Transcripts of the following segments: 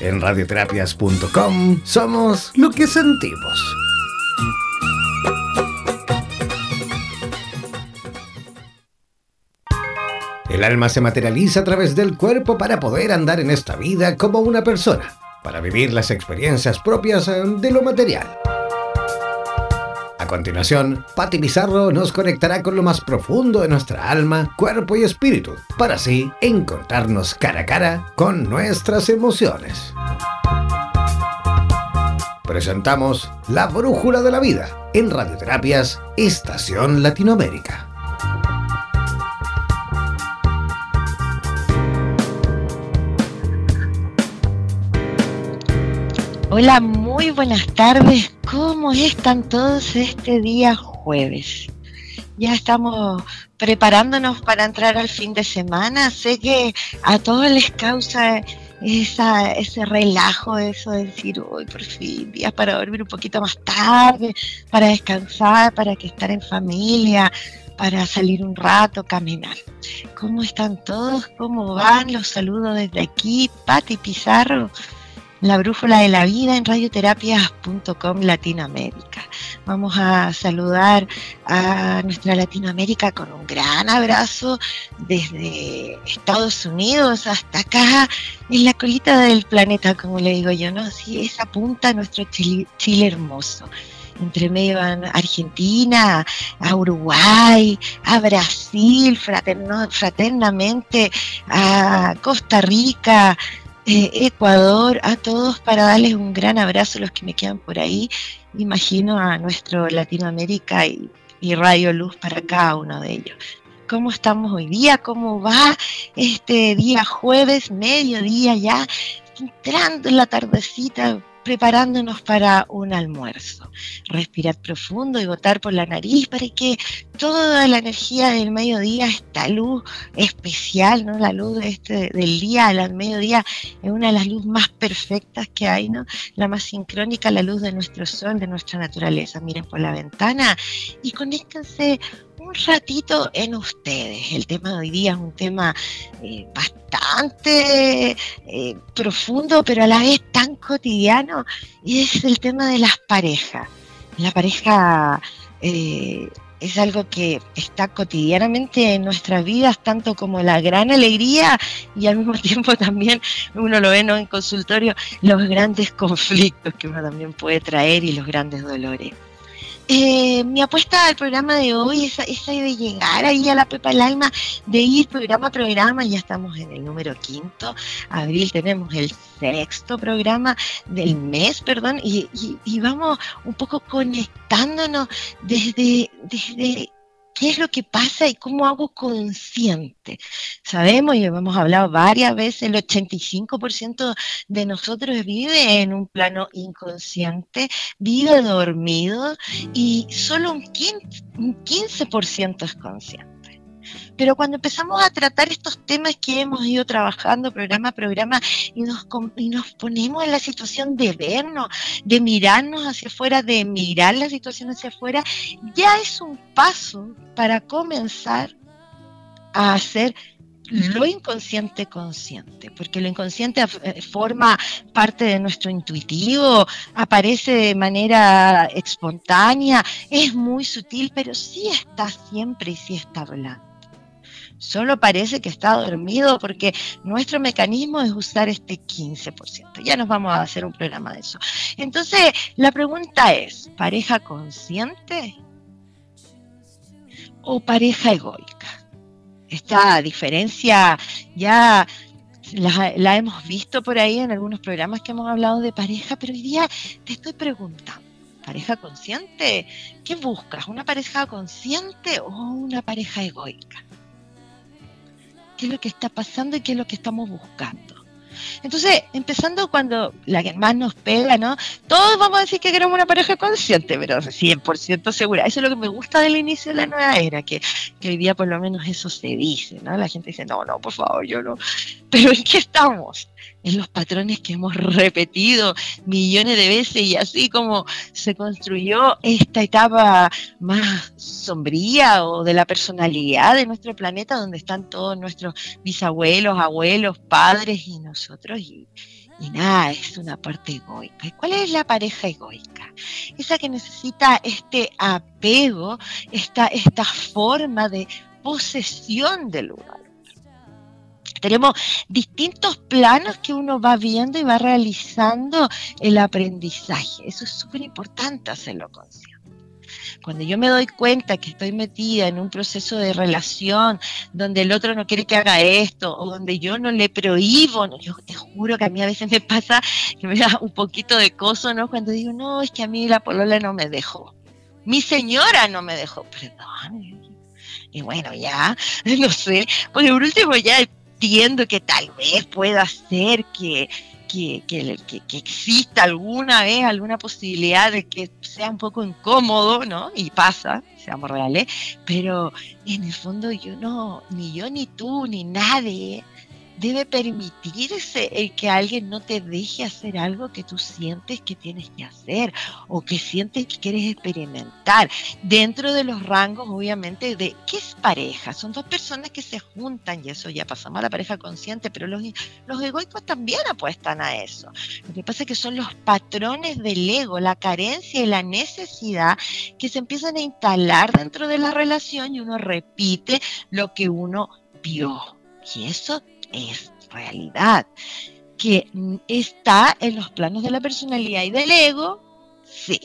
En radioterapias.com somos lo que sentimos. El alma se materializa a través del cuerpo para poder andar en esta vida como una persona, para vivir las experiencias propias eh, de lo material. Continuación, Patti Pizarro nos conectará con lo más profundo de nuestra alma, cuerpo y espíritu, para así encontrarnos cara a cara con nuestras emociones. Presentamos La Brújula de la Vida en Radioterapias Estación Latinoamérica. Hola, muy buenas tardes. ¿Cómo están todos este día jueves? Ya estamos preparándonos para entrar al fin de semana. Sé que a todos les causa ese relajo, eso de decir, uy, por fin, días para dormir un poquito más tarde, para descansar, para que estar en familia, para salir un rato, caminar. ¿Cómo están todos? ¿Cómo van? Los saludo desde aquí, Pati Pizarro la brújula de la vida en radioterapias.com Latinoamérica. Vamos a saludar a nuestra Latinoamérica con un gran abrazo desde Estados Unidos hasta acá en la colita del planeta, como le digo yo, ¿no? Así esa punta nuestro Chile, Chile hermoso entre medio van Argentina, a Uruguay, a Brasil, fraternamente, a Costa Rica, eh, Ecuador, a todos para darles un gran abrazo, los que me quedan por ahí. Imagino a nuestro Latinoamérica y, y Radio Luz para cada uno de ellos. ¿Cómo estamos hoy día? ¿Cómo va este día jueves, mediodía ya? Entrando en la tardecita, preparándonos para un almuerzo. Respirar profundo y botar por la nariz para que toda la energía del mediodía, esta luz especial, ¿no? La luz este, del día al mediodía es una de las luces más perfectas que hay, ¿no? La más sincrónica, la luz de nuestro sol, de nuestra naturaleza. Miren por la ventana y conéctense un ratito en ustedes. El tema de hoy día es un tema eh, bastante eh, profundo, pero a la vez tan cotidiano, y es el tema de las parejas. La pareja eh, es algo que está cotidianamente en nuestras vidas, tanto como la gran alegría y al mismo tiempo también uno lo ve en consultorio, los grandes conflictos que uno también puede traer y los grandes dolores. Eh, mi apuesta al programa de hoy es esa de llegar ahí a la Pepa el Alma, de ir programa a programa, ya estamos en el número quinto, abril tenemos el sexto programa del mes, perdón, y, y vamos un poco conectándonos desde, desde qué es lo que pasa y cómo hago consciente. Sabemos y hemos hablado varias veces, el 85% de nosotros vive en un plano inconsciente, vive dormido y solo un 15%, es consciente. Pero cuando empezamos a tratar estos temas que hemos ido trabajando programa a programa y nos, y nos ponemos en la situación de vernos, de mirarnos hacia afuera, de mirar la situación hacia afuera, ya es un paso para comenzar a hacer lo inconsciente consciente, porque lo inconsciente eh, forma parte de nuestro intuitivo, aparece de manera espontánea, es muy sutil, pero sí está siempre y sí está hablando. Solo parece que está dormido porque nuestro mecanismo es usar este 15%. Ya nos vamos a hacer un programa de eso. Entonces, la pregunta es, ¿pareja consciente o pareja egoica? Esta diferencia ya la, hemos visto por ahí en algunos programas que hemos hablado de pareja, pero hoy día te estoy preguntando, ¿pareja consciente? ¿Qué buscas? ¿Una pareja consciente o una pareja egoica? Qué es lo que está pasando y qué es lo que estamos buscando. Entonces, empezando cuando la que más nos pega, ¿no? Todos vamos a decir que queremos una pareja consciente, pero 100% segura. Eso es lo que me gusta del inicio de la nueva era, que, que, hoy día por lo menos eso se dice, ¿no? La gente dice, no, no, por favor, yo no. Pero ¿en qué estamos? en los patrones que hemos repetido millones de veces y así como se construyó esta etapa más sombría o de la personalidad de nuestro planeta donde están todos nuestros bisabuelos, abuelos, padres y nosotros y, nada, es una parte egoica. ¿Y cuál es la pareja egoica? Esa que necesita este apego, esta, esta forma de posesión del lugar tenemos distintos planos que uno va viendo y va realizando el aprendizaje. Eso es súper importante hacerlo consciente. Cuando yo me doy cuenta que estoy metida en un proceso de relación donde el otro no quiere que haga esto o donde yo no le prohíbo, yo te juro que a mí a veces me pasa que me da un poquito de coso, ¿no? Cuando digo, no, es que a mí la polola no me dejó. Mi señora no me dejó, perdón. Y bueno, ya, no sé, porque por último ya entiendo que tal vez pueda ser que, que, que, exista alguna vez alguna posibilidad de que sea un poco incómodo, ¿no? Y pasa, seamos reales, pero en el fondo yo no, ni yo ni tú, ni nadie debe permitirse el que alguien no te deje hacer algo que tú sientes que tienes que hacer o que sientes que quieres experimentar. Dentro de los rangos, obviamente, de qué es pareja. Son dos personas que se juntan y eso ya pasamos a la pareja consciente, pero los, los egoicos también apuestan a eso. Lo que pasa es que son los patrones del ego, la carencia y la necesidad que se empiezan a instalar dentro de la relación y uno repite lo que uno vio. Y eso es realidad, que está en los planos de la personalidad y del ego, sí,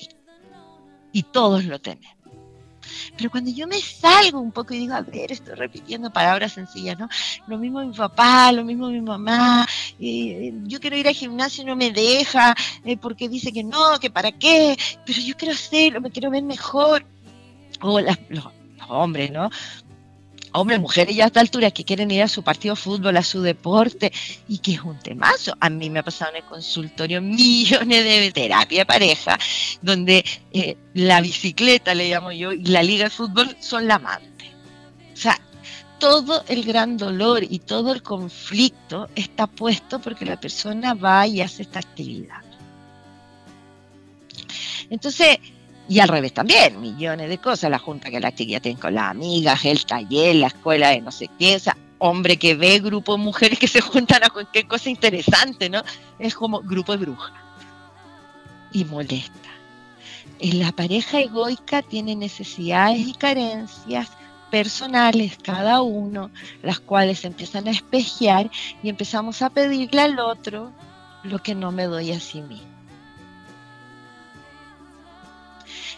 y todos lo tenemos. Pero cuando yo me salgo un poco y digo, a ver, estoy repitiendo palabras sencillas, ¿no? Lo mismo mi papá, lo mismo mi mamá, yo quiero ir al gimnasio y no me deja, eh, porque dice que no, que para qué, pero yo quiero hacerlo, me quiero ver mejor. O los hombres, ¿no? Hombres, mujeres ya a esta altura que quieren ir a su partido de fútbol, a su deporte, y que es un temazo. A mí me ha pasado en el consultorio millones de terapia de pareja, donde eh, la bicicleta, le llamo yo, y la liga de fútbol son la amante. O sea, todo el gran dolor y todo el conflicto está puesto porque la persona va y hace esta actividad. Entonces, y al revés también, millones de cosas, la junta que la chiquilla tiene con las amigas, el taller, la escuela de no sé qué, o sea, hombre que ve grupo de mujeres que se juntan a cualquier cosa interesante, ¿no? Es como grupo de brujas. Y molesta. En la pareja egoica tiene necesidades y carencias personales cada uno, las cuales empiezan a espejear y empezamos a pedirle al otro lo que no me doy a sí mismo.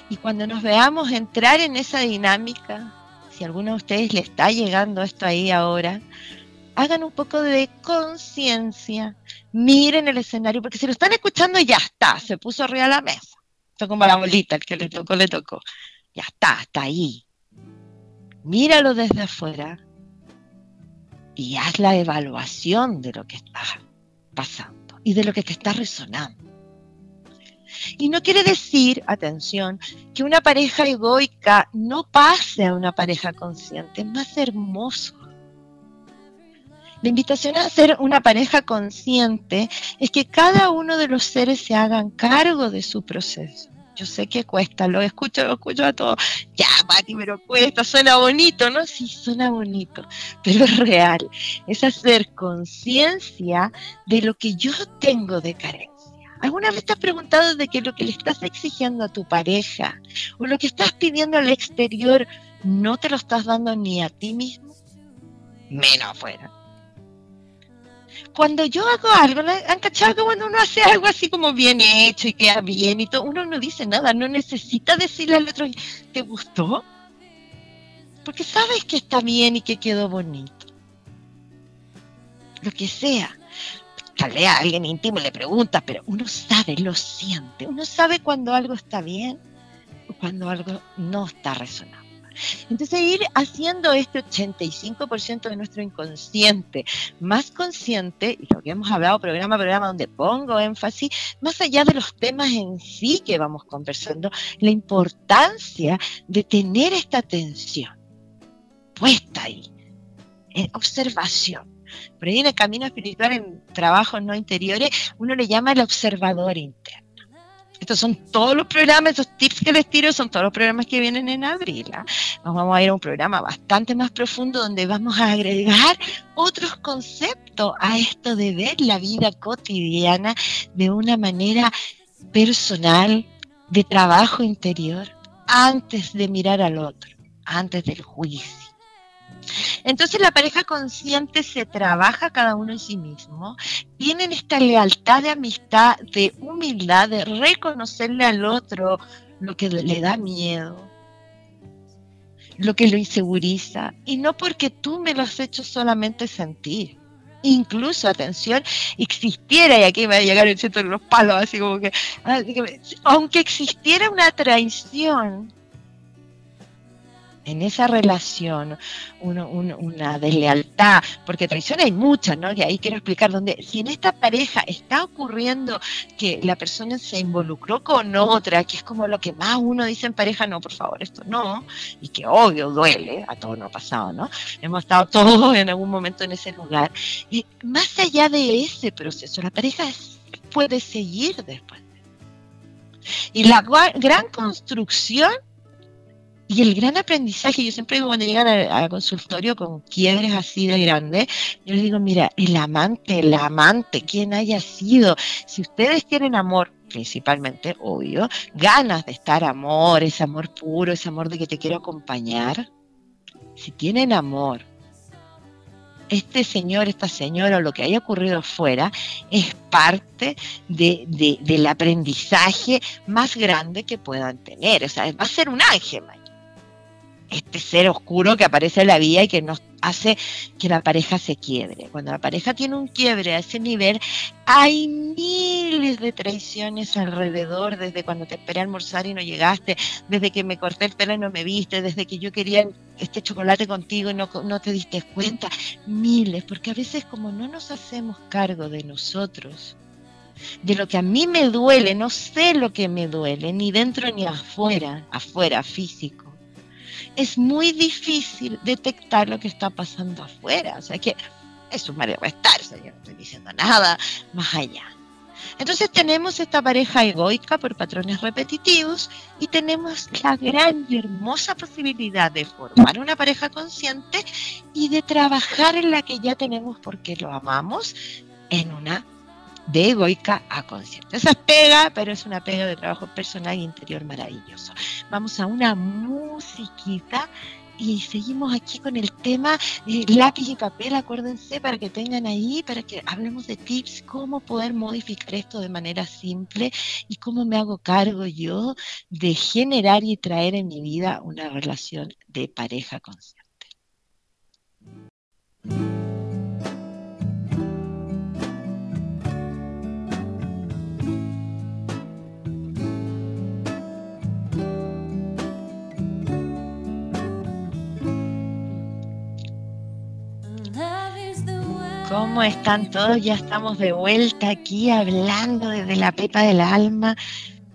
Y cuando nos veamos entrar en esa dinámica, si a alguno de ustedes le está llegando esto ahí ahora, hagan un poco de conciencia, miren el escenario, porque si lo están escuchando ya está, se puso arriba de la mesa. Esto como la bolita, el que le tocó, le tocó. Ya está, está ahí. Míralo desde afuera y haz la evaluación de lo que está pasando y de lo que te está resonando. Y no quiere decir, atención, que una pareja egoica no pase a una pareja consciente, es más hermoso. La invitación a ser una pareja consciente es que cada uno de los seres se hagan cargo de su proceso. Yo sé que cuesta, lo escucho, lo escucho a todos. Ya, Pati, pero cuesta, suena bonito, ¿no? Sí, suena bonito, pero es real. Es hacer conciencia de lo que yo tengo de carencia ¿Alguna vez te has preguntado de que lo que le estás exigiendo a tu pareja o lo que estás pidiendo al exterior no te lo estás dando ni a ti mismo? Menos afuera. Cuando yo hago algo, ¿han cachado que cuando uno hace algo así como bien hecho y queda bien y todo, uno no dice nada, no necesita decirle al otro, ¿te gustó? Porque sabes que está bien y que quedó bonito. Lo que sea tal vez a alguien íntimo le pregunta, pero uno sabe, lo siente, uno sabe cuando algo está bien o cuando algo no está resonando. Entonces ir haciendo este 85% de nuestro inconsciente más consciente, y lo que hemos hablado programa a programa donde pongo énfasis, más allá de los temas en sí que vamos conversando, la importancia de tener esta atención puesta ahí, en observación Por ahí en el camino espiritual, en trabajos no interiores, uno le llama el observador interno. Estos son todos los programas, esos tips que les tiro son todos los programas que vienen en abril. ¿ah? Nos vamos a ir a un programa bastante más profundo donde vamos a agregar otros conceptos a esto de ver la vida cotidiana de una manera personal, de trabajo interior, antes de mirar al otro, antes del juicio. Entonces la pareja consciente se trabaja cada uno en sí mismo, tienen esta lealtad de amistad, de humildad, de reconocerle al otro lo que le da miedo, lo que lo inseguriza, y no porque tú me lo has hecho solamente sentir. Incluso, atención, existiera, y aquí me va a llegar el centro de los palos, así como que, ah, aunque existiera una traición, en esa relación una deslealtad, porque traición hay muchas, ¿no? Y ahí quiero explicar dónde, si en esta pareja está ocurriendo que la persona se involucró con otra, que es como lo que más uno dice en pareja, no, por favor, esto no, y que obvio duele, a todos nos pasado, ¿no? Hemos estado todos en algún momento en ese lugar. Y más allá de ese proceso, la pareja puede seguir después. Y la gran construcción y el gran aprendizaje, yo siempre digo cuando llegan al, consultorio con quiebres así de grandes, yo les digo, mira, el amante, el amante, quien haya sido, si ustedes tienen amor, principalmente, obvio, ganas de estar amor, ese amor puro, ese amor de que te quiero acompañar, si tienen amor, este señor, esta señora o lo que haya ocurrido afuera es parte del aprendizaje más grande que puedan tener. O sea, va a ser un ángel este ser oscuro que aparece en la vida y que nos hace que la pareja se quiebre. Cuando la pareja tiene un quiebre a ese nivel, hay miles de traiciones alrededor, desde cuando te esperé a almorzar y no llegaste, desde que me corté el pelo y no me viste, desde que yo quería este chocolate contigo y no, no te diste cuenta, miles, porque a veces como no nos hacemos cargo de nosotros, de lo que a mí me duele, no sé lo que me duele, ni dentro ni afuera, afuera, físico es muy difícil detectar lo que está pasando afuera. O sea que es un estar, yo no estoy diciendo nada más allá. Entonces tenemos esta pareja egoica por patrones repetitivos y tenemos la gran y hermosa posibilidad de formar una pareja consciente y de trabajar en la que ya tenemos porque lo amamos en una de egoica a consciente. Esa es pega, pero es una pega de trabajo personal e interior maravilloso. Vamos a una musiquita y seguimos aquí con el tema eh, lápiz y papel, acuérdense, para que tengan ahí, para que hablemos de tips, cómo poder modificar esto de manera simple y cómo me hago cargo yo de generar y traer en mi vida una relación de pareja consciente. ¿Cómo están todos? Ya estamos de vuelta aquí hablando desde la pepa del alma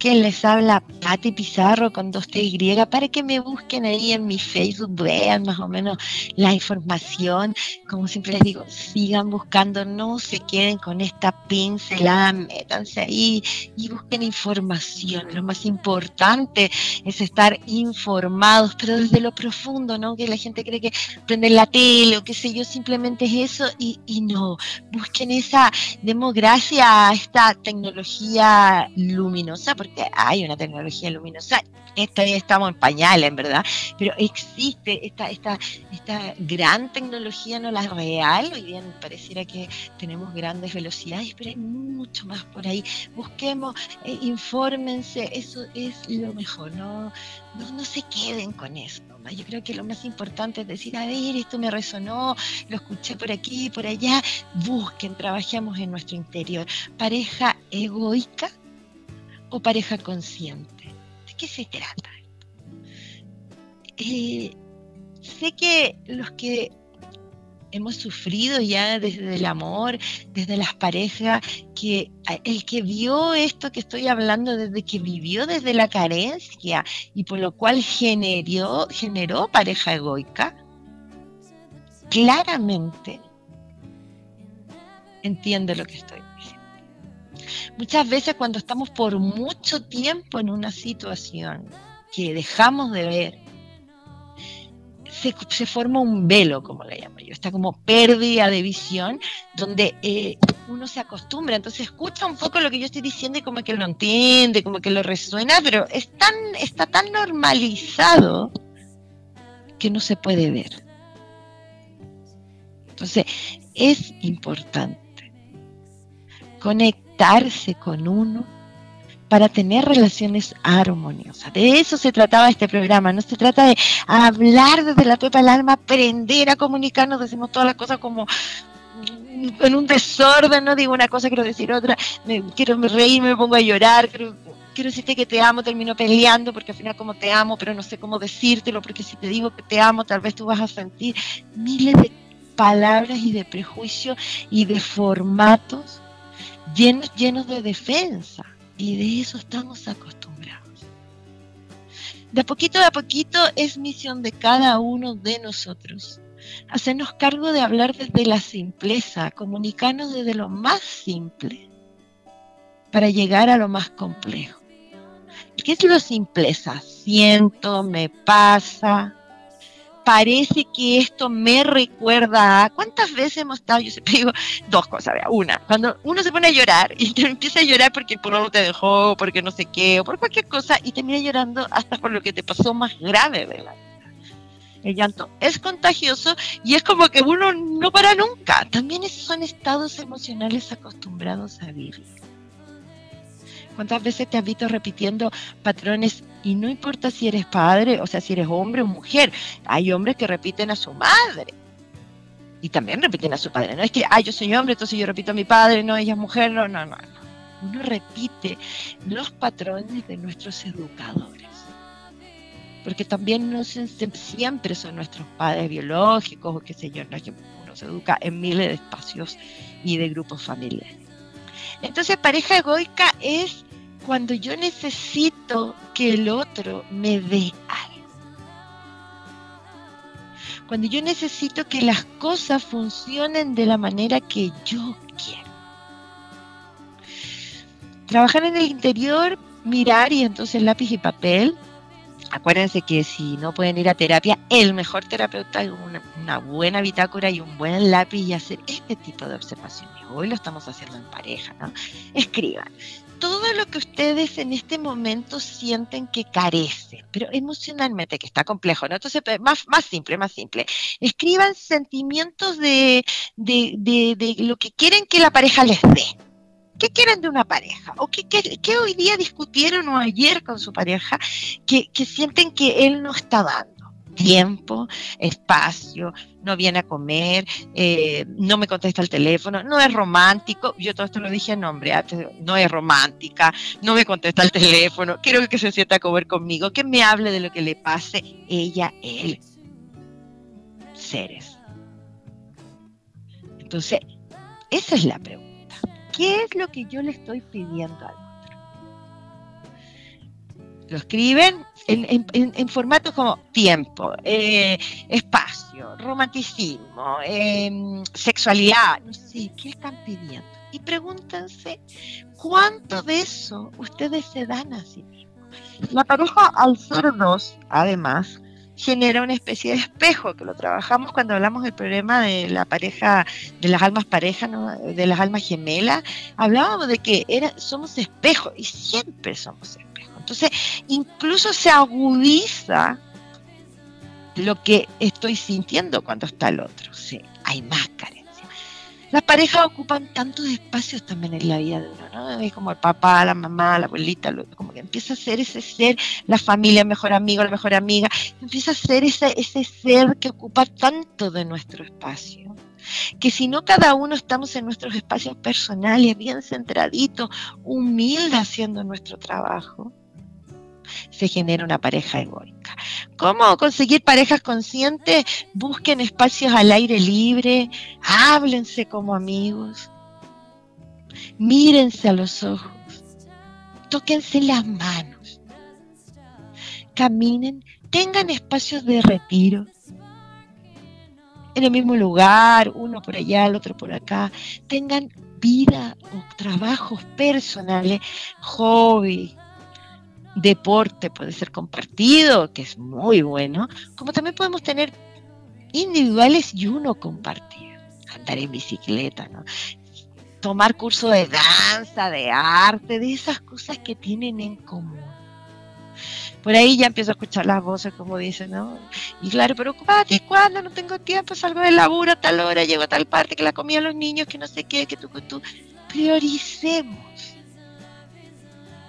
que les habla Pati Pizarro con dos T Y para que me busquen ahí en mi Facebook, vean más o menos la información. Como siempre les digo, sigan buscando, no se queden con esta pincelada, métanse ahí y busquen información. Lo más importante es estar informados, pero desde lo profundo, ¿no? Que la gente cree que prender la tele o qué sé yo, simplemente es eso y, y no. Busquen esa democracia esta tecnología luminosa, porque hay una tecnología luminosa. Esta estamos en pañales, en verdad, pero existe esta, esta, esta gran tecnología, no la real. Hoy día pareciera que tenemos grandes velocidades, pero hay mucho más por ahí. Busquemos, eh, infórmense, eso es lo mejor, no, no, se queden con eso. Yo creo que lo más importante es decir, a ver, esto me resonó, lo escuché por aquí, por allá. Busquen, trabajemos en nuestro interior. Pareja egoica o pareja consciente. ¿De qué se trata? Eh, sé que los que hemos sufrido ya desde el amor, desde las parejas, que el que vio esto que estoy hablando desde que vivió desde la carencia y por lo cual generó, generó pareja egoica, claramente entiende lo que estoy diciendo. Muchas veces cuando estamos por mucho tiempo en una situación que dejamos de ver, se, forma un velo, como le llamo yo, está como pérdida de visión, donde eh, uno se acostumbra, entonces escucha un poco lo que yo estoy diciendo y como que lo entiende, como que lo resuena, pero es tan, está tan normalizado que no se puede ver. Entonces, es importante conectarse con uno para tener relaciones armoniosas. De eso se trataba este programa, no se trata de hablar desde la pepa del alma, aprender a comunicarnos, decimos todas las cosas como en un desorden, no digo una cosa, quiero decir otra, me, quiero reír, me pongo a llorar, quiero, quiero decirte que te amo, termino peleando porque al final como te amo, pero no sé cómo decírtelo, porque si te digo que te amo, tal vez tú vas a sentir miles de palabras y de prejuicios y de formatos llenos, llenos de defensa. Y de eso estamos acostumbrados. De poquito a poquito es misión de cada uno de nosotros hacernos cargo de hablar desde la simpleza, comunicarnos desde lo más simple para llegar a lo más complejo. ¿Qué es lo simpleza? Siento, me pasa, parece que esto me recuerda a cuántas veces hemos estado, yo siempre digo dos cosas, una, cuando uno se pone a llorar y te empieza a llorar porque el no te dejó, porque no sé qué, o por cualquier cosa, y termina llorando hasta por lo que te pasó más grave vida. El llanto es contagioso y es como que uno no para nunca. También esos son estados emocionales acostumbrados a vivir. ¿Cuántas veces te has visto repitiendo patrones? Y no importa si eres padre, o sea, si eres hombre o mujer. Hay hombres que repiten a su madre. Y también repiten a su padre. No es que, ah, yo soy hombre, entonces yo repito a mi padre, no, ella es mujer, no, no, no. Uno repite los patrones de nuestros educadores. Porque también no siempre son nuestros padres biológicos o qué sé yo, no, uno se educa en miles de espacios y de grupos familiares. Entonces pareja egoica es cuando yo necesito que el otro me dé algo. Cuando yo necesito que las cosas funcionen de la manera que yo quiero. Trabajar en el interior, mirar y entonces lápiz y papel. Acuérdense que si no pueden ir a terapia, el mejor terapeuta es una, buena bitácora y un buen lápiz y hacer este tipo de observaciones hoy lo estamos haciendo en pareja, ¿no? Escriban todo lo que ustedes en este momento sienten que carece, pero emocionalmente, que está complejo, ¿no? Entonces, más, más simple, más simple. Escriban sentimientos de, de, lo que quieren que la pareja les dé. ¿Qué quieren de una pareja? ¿O qué, qué, hoy día discutieron o ayer con su pareja que, que sienten que él no está dando? Tiempo, espacio, no viene a comer, eh, no me contesta el teléfono, no es romántico, yo todo esto lo dije nombre, ah, no es romántica, no me contesta el teléfono, quiero que se sienta a comer conmigo, que me hable de lo que le pase ella, él, seres. Entonces, esa es la pregunta. ¿Qué es lo que yo le estoy pidiendo al otro? Lo escriben en, formatos como tiempo, eh, espacio, romanticismo, em, sexualidad, no sé, ¿qué están pidiendo? Y pregúntense cuánto de eso ustedes se dan a sí mismos. La pareja al ser además, genera una especie de espejo, que lo trabajamos cuando hablamos del problema de la pareja, de las almas parejas, de las almas gemelas, hablábamos de que somos espejos y siempre somos espejos entonces, incluso se agudiza lo que estoy sintiendo cuando está el otro. Sí, hay más carencia. Las parejas ocupan tantos espacios también en la vida de uno, ¿no? Es como el papá, la mamá, la abuelita, como que empieza a ser ese ser, la familia, el mejor amigo, la mejor amiga, empieza a ser ese, ese ser que ocupa tanto de nuestro espacio que si no cada uno estamos en nuestros espacios personales, bien centraditos, humildes haciendo nuestro trabajo, se genera una pareja egoica. ¿Cómo conseguir parejas conscientes? Busquen espacios al aire libre, háblense como amigos, mírense a los ojos, tóquense las manos, caminen, tengan espacios de retiro. en el mismo lugar, uno por allá, el otro por acá, tengan vida o trabajos personales, hobby, deporte puede ser compartido, que es muy bueno, como también podemos tener individuales y uno compartido. Andar en bicicleta, ¿no? Tomar curso de danza, de arte, de esas cosas que tienen en común. Por ahí ya empiezo a escuchar las voces como dicen, ¿no? Y claro, pero ¿y cuándo? No tengo tiempo, salgo del laburo a tal hora, llego a tal parte, que la comida a los niños, que no sé qué, que tú, que tú. Prioricemos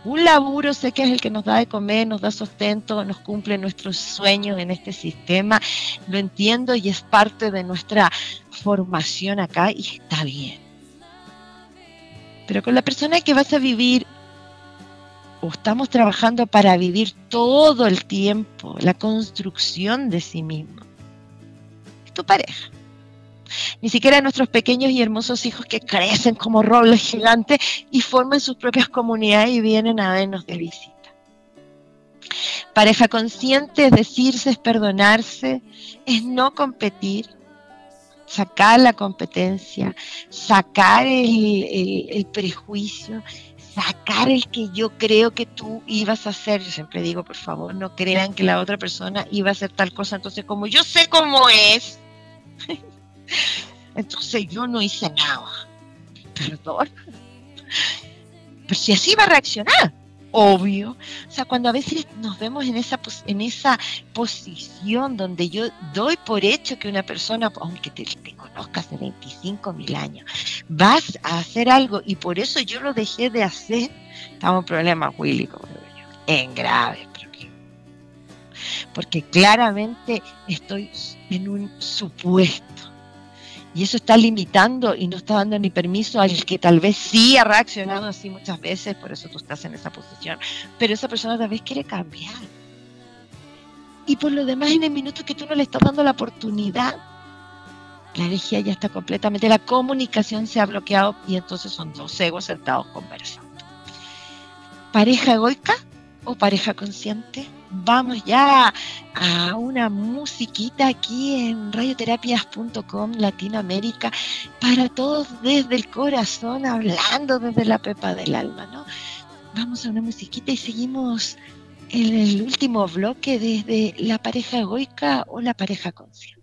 un laburo sé que es el que nos da de comer, nos da sustento, nos cumple nuestros sueños en este sistema, lo entiendo y es parte de nuestra formación acá y está bien. Pero con la persona que vas a vivir o estamos trabajando para vivir todo el tiempo la construcción de sí mismo, es tu pareja ni siquiera nuestros pequeños y hermosos hijos que crecen como robles gigantes y forman sus propias comunidades y vienen a vernos de visita. Pareja consciente es decirse, es perdonarse, es no competir, sacar la competencia, sacar el, el, prejuicio, sacar el que yo creo que tú ibas a hacer. Yo siempre digo, por favor, no crean que la otra persona iba a hacer tal cosa. Entonces, como yo sé cómo es, entonces yo no hice nada. Perdón. Pero si así va a reaccionar, obvio. O sea, cuando a veces nos vemos en esa, en esa posición donde yo doy por hecho que una persona, aunque te, te conozcas de 25 mil años, vas a hacer algo y por eso yo lo dejé de hacer, estamos en problemas, Willy, como digo yo, en grave Porque claramente estoy en un supuesto y eso está limitando y no está dando ni permiso al que tal vez sí ha reaccionado así muchas veces, por eso tú estás en esa posición. Pero esa persona tal vez quiere cambiar. Y por lo demás, en el minuto que tú no le estás dando la oportunidad, la energía ya está completamente, la comunicación se ha bloqueado y entonces son dos egos sentados conversando. Pareja egoica o pareja consciente vamos ya a una musiquita aquí en radioterapias.com Latinoamérica para todos desde el corazón, hablando desde la pepa del alma, ¿no? Vamos a una musiquita y seguimos en el último bloque desde la pareja egoica o la pareja consciente.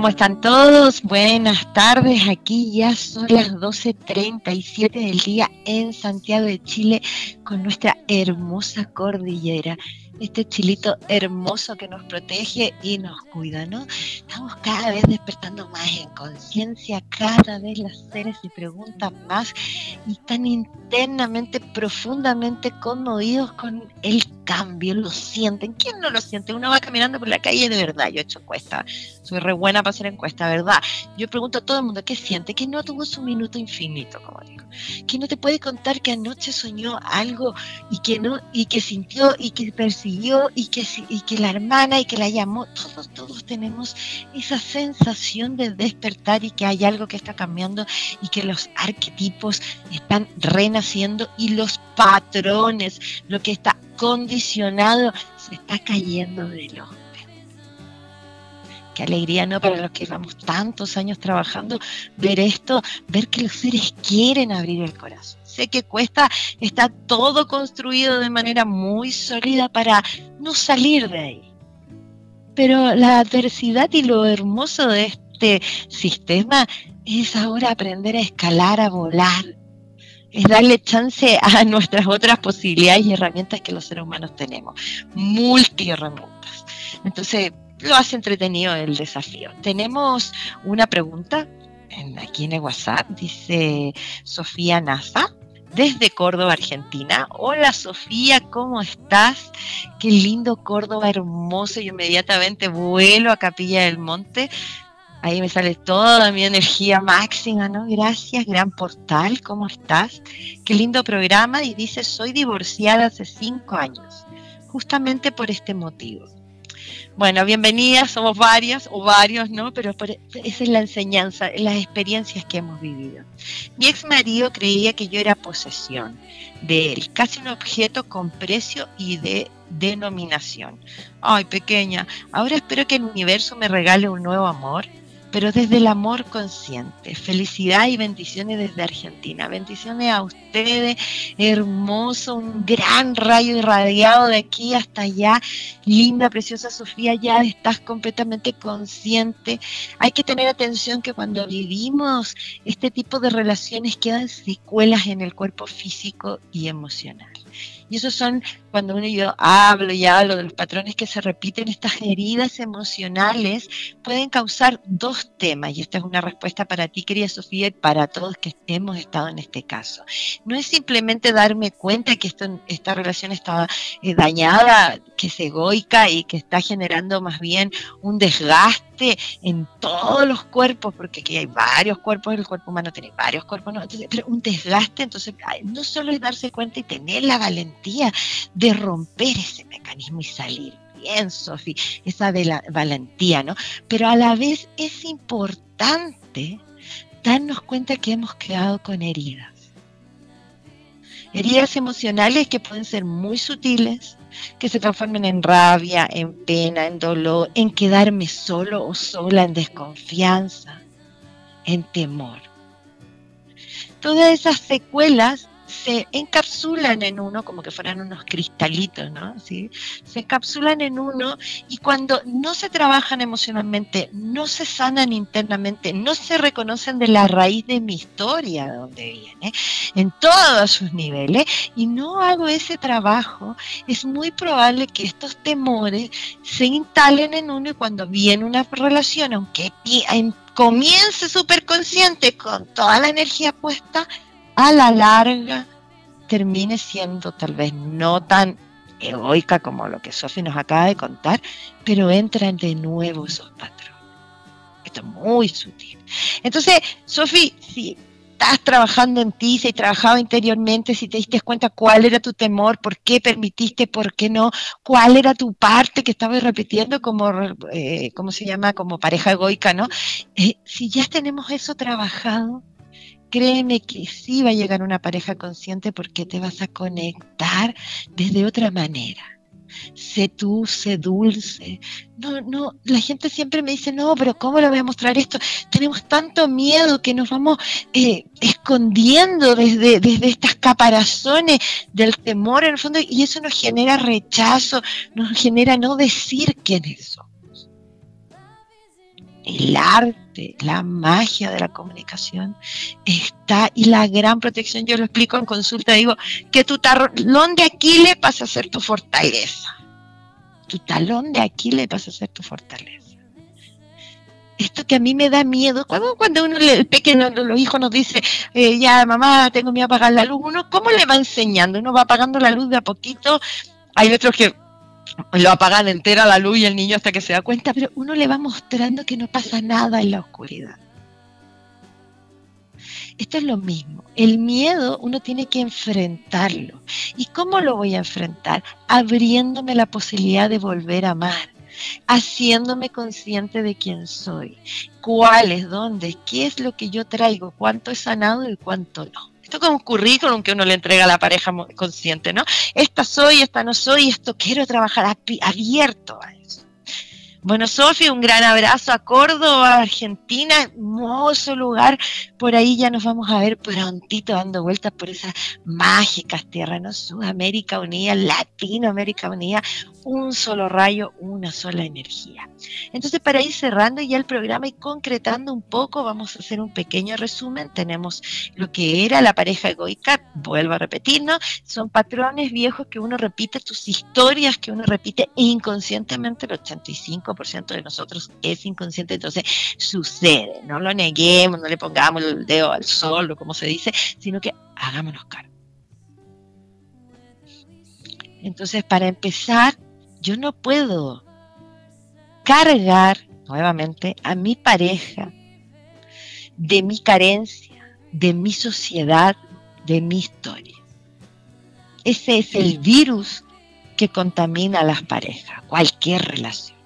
¿Cómo están todos? Buenas tardes. Aquí ya son las 12.37 del día en Santiago de Chile con nuestra hermosa cordillera este chilito hermoso que nos protege y nos cuida, ¿no? Estamos cada vez despertando más en conciencia, cada vez las seres se preguntan más y están internamente, profundamente conmovidos con el cambio, lo sienten. ¿Quién no lo siente? Uno va caminando por la calle de verdad, yo he hecho encuesta, soy re buena para hacer encuesta, ¿verdad? Yo pregunto a todo el mundo, ¿qué siente? Que no tuvo su minuto infinito, como digo. Que no te puede contar que anoche soñó algo y que no, y que sintió y que percibió y que, y que la hermana y que la llamó, todos, todos tenemos esa sensación de despertar y que hay algo que está cambiando y que los arquetipos están renaciendo y los patrones, lo que está condicionado, se está cayendo del hombre. Alegría, ¿no? Para los que llevamos tantos años trabajando, ver esto, ver que los seres quieren abrir el corazón sé que cuesta, está todo construido de manera muy sólida para no salir de ahí. Pero la adversidad y lo hermoso de este sistema es ahora aprender a escalar, a volar, es darle chance a nuestras otras posibilidades y herramientas que los seres humanos tenemos, multi herramientas. Entonces, lo hace entretenido el desafío. Tenemos una pregunta en, aquí en el WhatsApp, dice Sofía Nasa desde Córdoba, Argentina. Hola Sofía, ¿cómo estás? Qué lindo Córdoba, hermoso. Yo inmediatamente vuelo a Capilla del Monte. Ahí me sale toda mi energía máxima, ¿no? Gracias, gran portal, ¿cómo estás? Qué lindo programa. Y dice, soy divorciada hace cinco años, justamente por este motivo. Bueno, bienvenidas, somos varias o varios, ¿no? Pero esa es la enseñanza, las experiencias que hemos vivido. Mi ex marido creía que yo era posesión de él, casi un objeto con precio y de denominación. Ay, pequeña, ahora espero que el universo me regale un nuevo amor pero desde el amor consciente. Felicidad y bendiciones desde Argentina. Bendiciones a ustedes, hermoso, un gran rayo irradiado de aquí hasta allá. Linda, preciosa Sofía, ya estás completamente consciente. Hay que tener atención que cuando vivimos este tipo de relaciones quedan secuelas en el cuerpo físico y emocional. Y esos son cuando uno yo hablo y hablo de los patrones que se repiten, estas heridas emocionales pueden causar dos temas. Y esta es una respuesta para ti, querida Sofía, y para todos que hemos estado en este caso. No es simplemente darme cuenta que esto, esta relación estaba eh, dañada, que es egoica y que está generando más bien un desgaste en todos los cuerpos, porque aquí hay varios cuerpos, el cuerpo humano tiene varios cuerpos, ¿no? pero un desgaste, entonces no solo es darse cuenta y tener la valentía de romper ese mecanismo y salir bien, Sofi, esa valentía, ¿no? Pero a la vez es importante darnos cuenta que hemos quedado con heridas. Heridas emocionales que pueden ser muy sutiles, que se transformen en rabia, en pena, en dolor, en quedarme solo o sola, en desconfianza, en temor. Todas esas secuelas se encapsulan en uno como que fueran unos cristalitos, ¿no? ¿Sí? Se encapsulan en uno y cuando no se trabajan emocionalmente, no se sanan internamente, no se reconocen de la raíz de mi historia, de donde viene, en todos sus niveles, y no hago ese trabajo, es muy probable que estos temores se instalen en uno y cuando viene una relación, aunque comience súper consciente con toda la energía puesta, a la larga termine siendo tal vez no tan egoica como lo que Sofi nos acaba de contar, pero entran de nuevo esos patrones. Esto es muy sutil. Entonces, Sofi, si estás trabajando en ti, si has trabajado interiormente, si te diste cuenta cuál era tu temor, por qué permitiste, por qué no, cuál era tu parte que estabas repitiendo como, eh, ¿cómo se llama? Como pareja egoica, ¿no? Eh, si ya tenemos eso trabajado, créeme que sí va a llegar una pareja consciente porque te vas a conectar desde otra manera. Sé tú, sé dulce. No, no, la gente siempre me dice, no, pero ¿cómo le voy a mostrar esto? Tenemos tanto miedo que nos vamos eh, escondiendo desde, desde estas caparazones del temor en el fondo y eso nos genera rechazo, nos genera no decir quiénes somos el arte, la magia de la comunicación está y la gran protección, yo lo explico en consulta, digo, que tu talón de Aquiles pasa a ser tu fortaleza. Tu talón de Aquiles pasa a ser tu fortaleza. Esto que a mí me da miedo, cuando, cuando uno, el pequeño, los hijos nos dice, eh, ya mamá, tengo miedo a apagar la luz, uno, ¿cómo le va enseñando? Uno va apagando la luz de a poquito, hay otros que lo apagan entera la luz y el niño hasta que se da cuenta, pero uno le va mostrando que no pasa nada en la oscuridad. Esto es lo mismo. El miedo uno tiene que enfrentarlo. ¿Y cómo lo voy a enfrentar? Abriéndome la posibilidad de volver a amar, haciéndome consciente de quién soy, cuál es, dónde, qué es lo que yo traigo, cuánto he sanado y cuánto no. Esto es como un currículum que uno le entrega a la pareja consciente, ¿no? Esta soy, esta no soy, esto quiero trabajar abierto a eso. Bueno, Sofía, un gran abrazo a Córdoba, Argentina, hermoso lugar. Por ahí ya nos vamos a ver prontito dando vueltas por esas mágicas tierras, ¿no? Sudamérica Unida, Latinoamérica Unida, un solo rayo, una sola energía. Entonces, para ir cerrando ya el programa y concretando un poco, vamos a hacer un pequeño resumen. Tenemos lo que era la pareja egoica, vuelvo a repetir, ¿no? Son patrones viejos que uno repite, tus historias que uno repite inconscientemente, el 85% de nosotros es inconsciente, entonces sucede, no lo neguemos, no le pongamos el dedo al sol o como se dice, sino que hagámonos cargo. Entonces, para empezar, yo no puedo cargar nuevamente a mi pareja de mi carencia, de mi sociedad, de mi historia. Ese es el virus que contamina a las parejas, cualquier relación.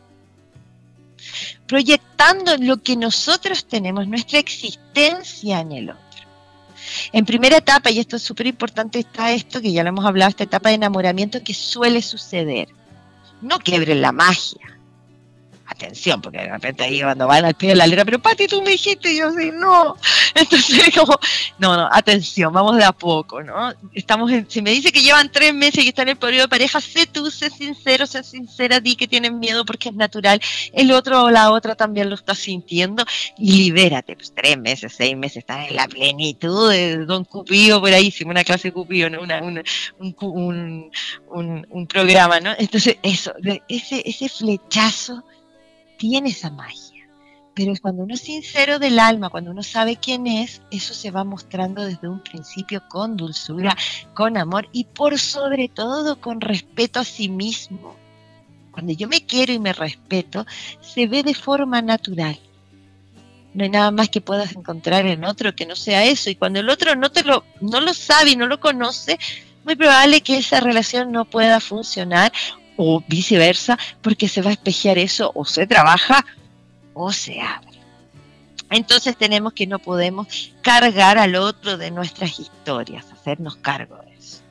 Proyectando lo que nosotros tenemos, nuestra existencia en el otro. En primera etapa, y esto es súper importante, está esto que ya lo hemos hablado, esta etapa de enamoramiento que suele suceder. No quiebren la magia atención, porque de repente ahí cuando van al pie de la letra, pero Pati, tú me dijiste, y yo sí, no. Entonces, como, no, no, atención, vamos de a poco, ¿no? Estamos en, si me dice que llevan tres meses y están en el periodo de pareja, sé tú, sé sincero, sé sincera, di que tienen miedo porque es natural, el otro o la otra también lo está sintiendo y libérate, pues tres meses, seis meses, están en la plenitud de Don Cupido, por ahí hicimos una clase de Cupido, ¿no? Una, un, un, un, programa, ¿no? Entonces, eso, ese, ese flechazo tiene esa magia. Pero cuando uno es sincero del alma, cuando uno sabe quién es, eso se va mostrando desde un principio con dulzura, con amor y por sobre todo con respeto a sí mismo. Cuando yo me quiero y me respeto, se ve de forma natural. No hay nada más que puedas encontrar en otro que no sea eso. Y cuando el otro no te lo, no lo sabe y no lo conoce, muy probable que esa relación no pueda funcionar o viceversa, porque se va a espejear eso, o se trabaja o se abre. Entonces tenemos que no podemos cargar al otro de nuestras historias, hacernos cargo de eso.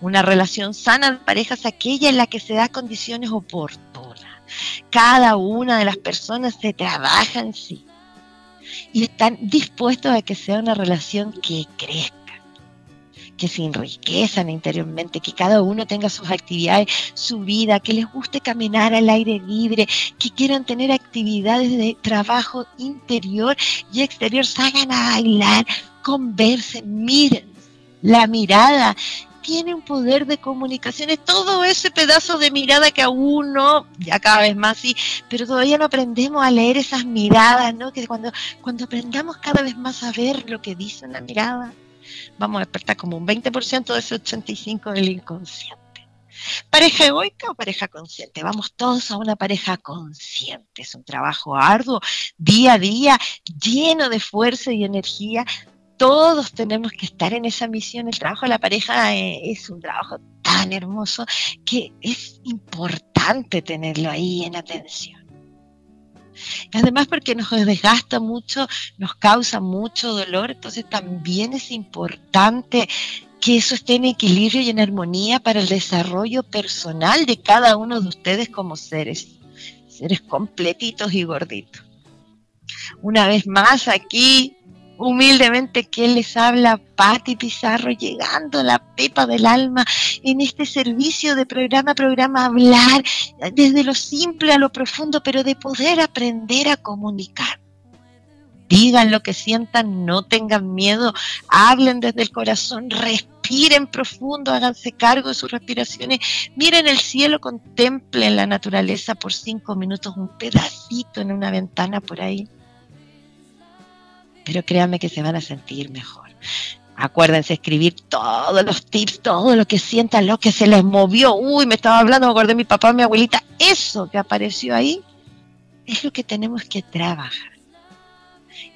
Una relación sana de pareja es aquella en la que se da condiciones oportunas. Cada una de las personas se trabaja en sí y están dispuestos a que sea una relación que crezca que se enriquezan interiormente, que cada uno tenga sus actividades, su vida, que les guste caminar al aire libre, que quieran tener actividades de trabajo interior y exterior, salgan a bailar, conversen, miren. La mirada tiene un poder de comunicaciones, todo ese pedazo de mirada que aún no, ya cada vez más sí, pero todavía no aprendemos a leer esas miradas, ¿no? Que cuando, cuando aprendamos cada vez más a ver lo que dice una mirada, vamos a despertar como un 20% de ese 85% del inconsciente. Pareja egoica o pareja consciente. Vamos todos a una pareja consciente. Es un trabajo arduo, día a día, lleno de fuerza y energía. Todos tenemos que estar en esa misión. El trabajo de la pareja eh, es un trabajo tan hermoso que es importante tenerlo ahí en atención. Además porque nos desgasta mucho, nos causa mucho dolor, entonces también es importante que eso esté en equilibrio y en armonía para el desarrollo personal de cada uno de ustedes como seres, seres completitos y gorditos. Una vez más aquí Humildemente que les habla Patti Pizarro, llegando la pepa del alma en este servicio de programa a programa, hablar desde lo simple a lo profundo, pero de poder aprender a comunicar. Digan lo que sientan, no tengan miedo, hablen desde el corazón, respiren profundo, háganse cargo de sus respiraciones, miren el cielo, contemplen la naturaleza por cinco minutos, un pedacito en una ventana por ahí pero créanme que se van a sentir mejor. Acuérdense escribir todos los tips, todo lo que sientan, lo que se les movió. Uy, me estaba hablando, me acordé de mi papá, mi abuelita. Eso que apareció ahí es lo que tenemos que trabajar.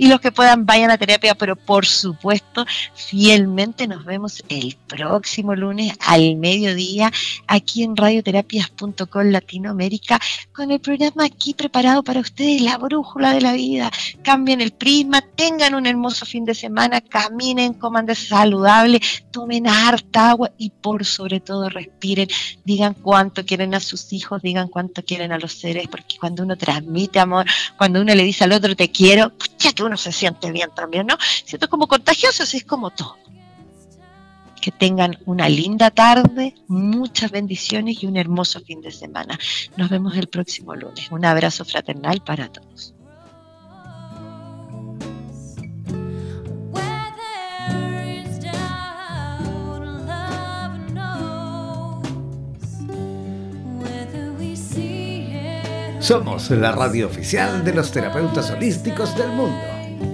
Y los que puedan vayan a terapia, pero por supuesto, fielmente nos vemos el próximo lunes al mediodía aquí en radioterapias.com Latinoamérica con el programa aquí preparado para ustedes, la brújula de la vida. Cambien el prisma, tengan un hermoso fin de semana, caminen, coman de saludable, tomen harta agua y por sobre todo respiren, digan cuánto quieren a sus hijos, digan cuánto quieren a los seres, porque cuando uno transmite amor, cuando uno le dice al otro te quiero, ya que se siente bien también, ¿no? Siento como contagioso, así es como todo. Que tengan una linda tarde, muchas bendiciones y un hermoso fin de semana. Nos vemos el próximo lunes. Un abrazo fraternal para todos. Somos la radio oficial de los terapeutas holísticos del mundo.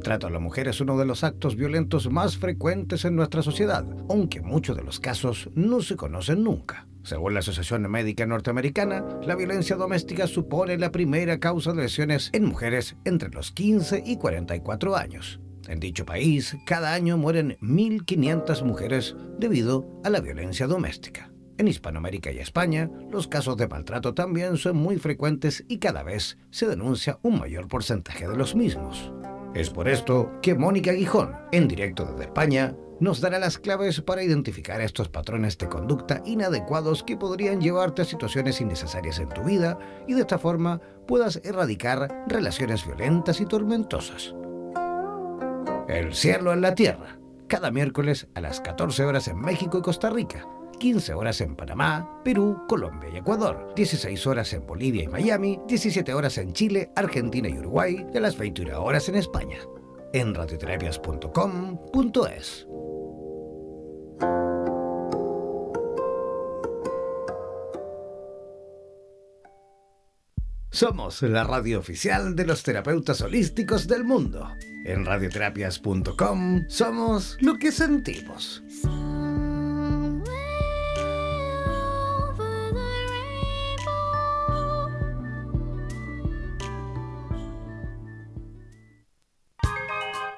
Trato a la mujer es uno de los actos violentos más frecuentes en nuestra sociedad, aunque muchos de los casos no se conocen nunca. Según la Asociación Médica Norteamericana, la violencia doméstica supone la primera causa de lesiones en mujeres entre los 15 y 44 años. En dicho país, cada año mueren 1.500 mujeres debido a la violencia doméstica. En Hispanoamérica y España, los casos de maltrato también son muy frecuentes y cada vez se denuncia un mayor porcentaje de los mismos. Es por esto que Mónica Guijón, en directo desde España, nos dará las claves para identificar estos patrones de conducta inadecuados que podrían llevarte a situaciones innecesarias en tu vida y de esta forma puedas erradicar relaciones violentas y tormentosas. El cielo en la tierra, cada miércoles a las 14 horas en México y Costa Rica 15 horas en Panamá, Perú, Colombia y Ecuador, 16 horas en Bolivia y Miami, 17 horas en Chile, Argentina y Uruguay y a las 21 horas en España. En radioterapias.com.es. Somos la radio oficial de los terapeutas holísticos del mundo. En radioterapias.com somos lo que sentimos.